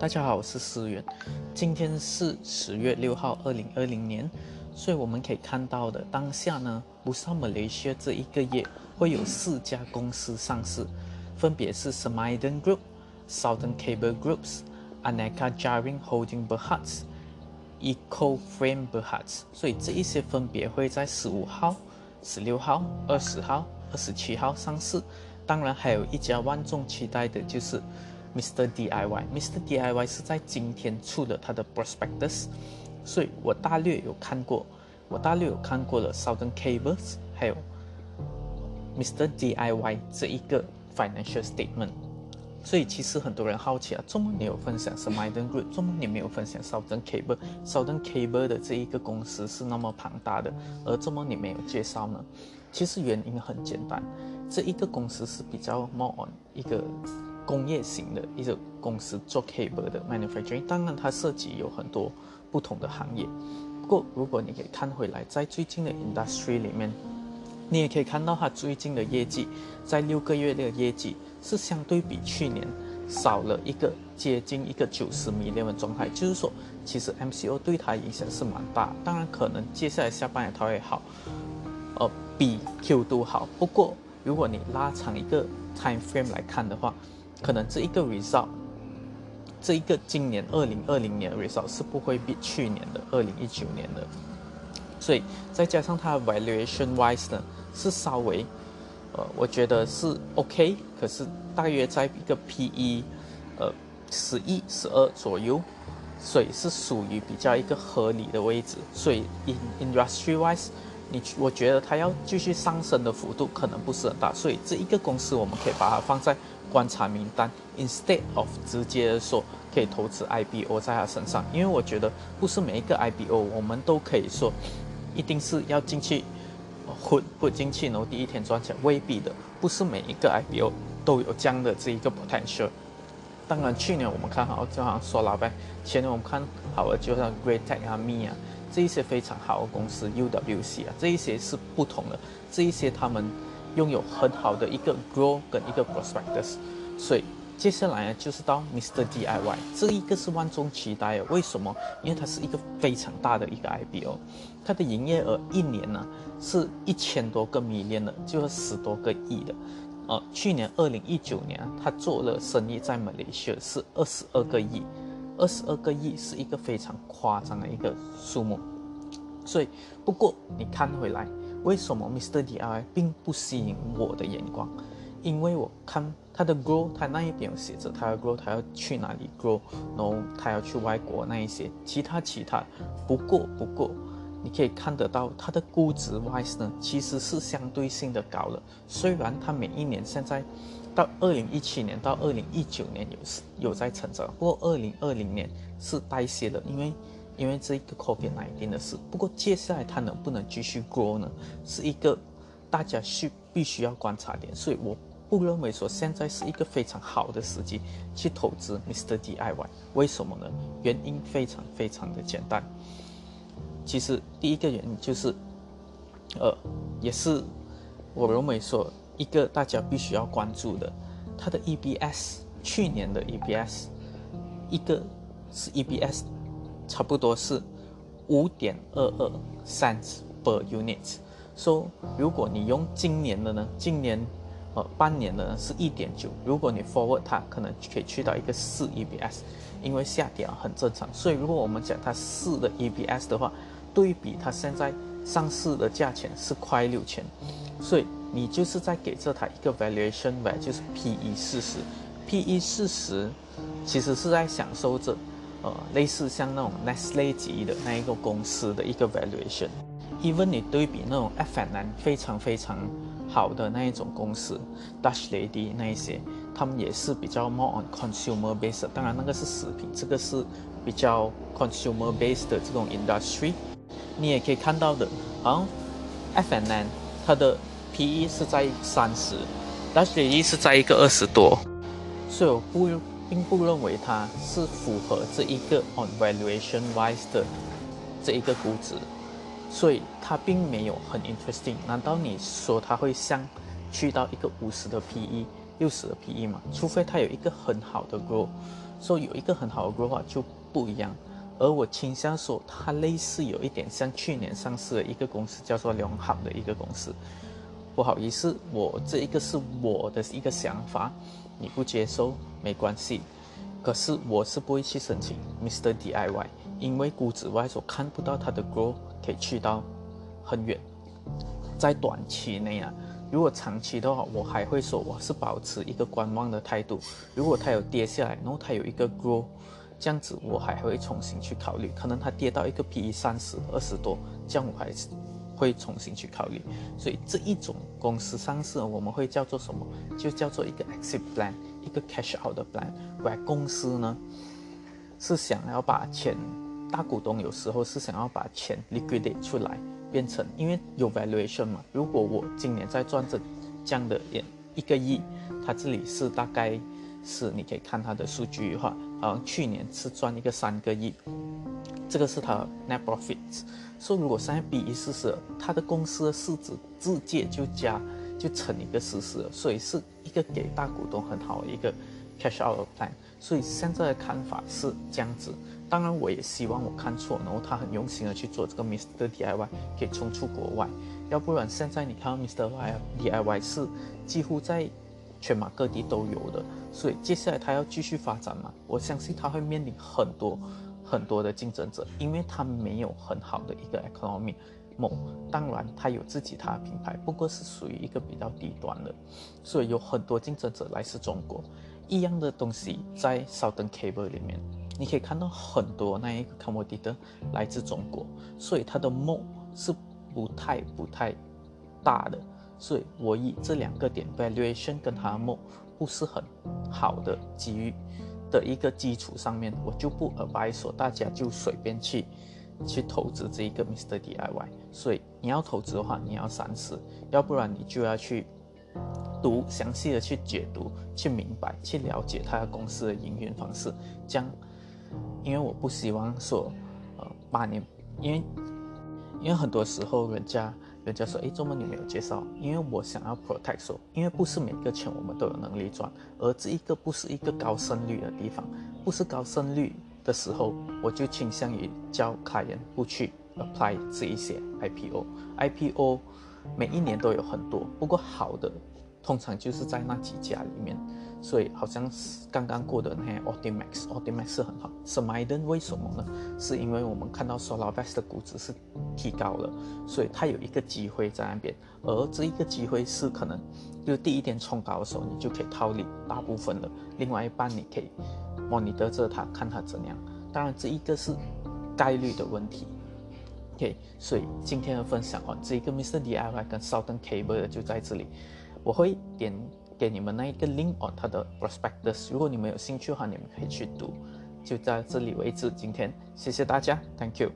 大家好，我是思源。今天是十月六号，二零二零年。所以我们可以看到的当下呢，不上马来西亚这一个月会有四家公司上市，分别是 Smiden Group、Southern Cable Groups、Aneka Jaring Holding Berhad、Eco Frame Berhad。所以这一些分别会在十五号、十六号、二十号、二十七号上市。当然，还有一家万众期待的就是 Mr. DIY。Mr. DIY 是在今天出了它的 Prospectus。所以我大略有看过，我大略有看过了 Southern Cables，还有 Mr. DIY 这一个 financial statement。所以其实很多人好奇啊，怎么你有分享 Smiden Group，怎么你没有分享 Southern Cable？Southern Cable 的这一个公司是那么庞大的，而怎么你没有介绍呢？其实原因很简单，这一个公司是比较 more on 一个工业型的一个公司做 cable 的 manufacturing，当然它涉及有很多。不同的行业，不过如果你可以看回来，在最近的 industry 里面，你也可以看到它最近的业绩，在六个月的业绩是相对比去年少了一个接近一个九十米那的状态，就是说，其实 MCO 对它影响是蛮大。当然，可能接下来下半年它会好，呃，比 Q 都好。不过，如果你拉长一个 time frame 来看的话，可能这一个 result。这一个今年二零二零年 result 是不会比去年的二零一九年的，所以再加上它的 valuation wise 呢是稍微，呃，我觉得是 OK，可是大约在一个 PE，呃，十一十二左右，所以是属于比较一个合理的位置，所以 in industry wise，你我觉得它要继续上升的幅度可能不是很大，所以这一个公司我们可以把它放在。观察名单，instead of 直接说可以投资 IBO 在他身上，因为我觉得不是每一个 IBO 我们都可以说一定是要进去混混进去，然后第一天赚钱，未必的，不是每一个 IBO 都有这样的这一个 potential。当然，去年我们看好，就好像说老呗，前年我们看好了，就像 Great Tech 啊、Me 啊这一些非常好的公司，UWC 啊这一些是不同的，这一些他们。拥有很好的一个 grow 跟一个 prospectus，所以接下来呢就是到 Mr DIY，这一个是万众期待的。为什么？因为它是一个非常大的一个 IBO，它的营业额一年呢是一千多个 million 的，就是十多个亿的。呃，去年二零一九年他做了生意在马来西亚是二十二个亿，二十二个亿是一个非常夸张的一个数目。所以不过你看回来。为什么 Mr. D I 并不吸引我的眼光？因为我看他的 grow，他那一边有写着他要 grow，他要去哪里 grow，然后他要去外国那一些，其他其他。不过不过，你可以看得到他的估值 wise 呢，其实是相对性的高了。虽然他每一年现在到二零一七年到二零一九年有有在成长，不过二零二零年是代谢了，因为。因为这一个 COVID 来定的事，不过接下来它能不能继续 grow 呢？是一个大家需必须要观察点，所以我不认为说现在是一个非常好的时机去投资 Mr. DIY。为什么呢？原因非常非常的简单。其实第一个原因就是，呃，也是我认为说一个大家必须要关注的，它的 EBS 去年的 EBS，一个是 EBS。差不多是五点二二 cents per unit。说如果你用今年的呢，今年呃半年的呢是一点九。如果你 forward 它，可能可以去到一个四 EBS，因为下跌很正常。所以如果我们讲它四的 EBS 的话，对比它现在上市的价钱是快六千，所以你就是在给这台一个 valuation value，就是 PE 四十，PE 四十其实是在享受着。呃，类似像那种 Nestle 级的那一个公司的一个 valuation，even 你对比那种 F N N 非常非常好的那一种公司，Dutch Lady 那一些，他们也是比较 more on consumer base，当然那个是食品，这个是比较 consumer base 的这种 industry，你也可以看到的，啊，F N 它的 PE 是在三十，Dutch Lady 是在一个二十多，所以我不。并不认为它是符合这一个 on valuation wise 的这一个估值，所以它并没有很 interesting。难道你说它会像去到一个五十的 PE 六十的 PE 嘛，除非它有一个很好的 grow 说有一个很好的 grow，话就不一样。而我倾向说，它类似有一点像去年上市的一个公司，叫做良好的一个公司。不好意思，我这一个是我的一个想法，你不接受没关系。可是我是不会去申请 Mr DIY，因为估值外所看不到它的 grow 可以去到很远。在短期内啊，如果长期的话，我还会说我是保持一个观望的态度。如果它有跌下来，然后它有一个 grow，。这样子我还会重新去考虑，可能它跌到一个 P/E 三十二十多，这样我还是会重新去考虑。所以这一种公司上市，我们会叫做什么？就叫做一个 exit plan，一个 cash out 的 plan。而公司呢是想要把钱，大股东有时候是想要把钱 liquidate 出来，变成因为有 valuation 嘛。如果我今年在赚这这样的一一个亿，它这里是大概。是，你可以看它的数据的话，好像去年是赚一个三个亿，这个是它 net profits。说如果现在比一四十，它的公司的市值直接就加就乘一个四十，所以是一个给大股东很好的一个 cash out plan。所以现在的看法是这样子。当然，我也希望我看错，然后他很用心的去做这个 Mr DIY，可以冲出国外。要不然现在你看到 Mr DIY 是几乎在。全马各地都有的，所以接下来他要继续发展嘛？我相信他会面临很多很多的竞争者，因为它没有很好的一个 economy。某当然它有自己它的品牌，不过是属于一个比较低端的，所以有很多竞争者来自中国。一样的东西在 Southern Cable 里面，你可以看到很多那一个 commodity 来自中国，所以它的梦是不太不太大的。所以，我以这两个点 valuation 跟他们不是很好的机遇的一个基础上面，我就不 advise 说大家就随便去去投资这一个 Mr DIY。所以，你要投资的话，你要三思，要不然你就要去读详细的去解读、去明白、去了解他公司的营运方式。这样，因为我不希望说，呃，八年，因为因为很多时候人家。人家说：“哎，周末你没有介绍，因为我想要 protect 说，因为不是每个钱我们都有能力赚，而这一个不是一个高胜率的地方，不是高胜率的时候，我就倾向于教客人不去 apply 这一些 IPO，IPO 每一年都有很多，不过好的通常就是在那几家里面。”所以好像是刚刚过的那些 Optimax，Optimax 是很好。s m i d e n 为什么呢？是因为我们看到 SolarVest 的估值是提高了，所以它有一个机会在那边。而这一个机会是可能，就第一天冲高的时候，你就可以套利大部分了。另外一半你可以 monitor 着它，看它怎样。当然这一个是概率的问题。OK，所以今天的分享哦，这一个 Mr DIY 跟 Southern Cable 就在这里，我会点。给你们那一个 link on 它的 prospectus，如果你们有兴趣的话，你们可以去读。就在这里为止，今天谢谢大家，Thank you。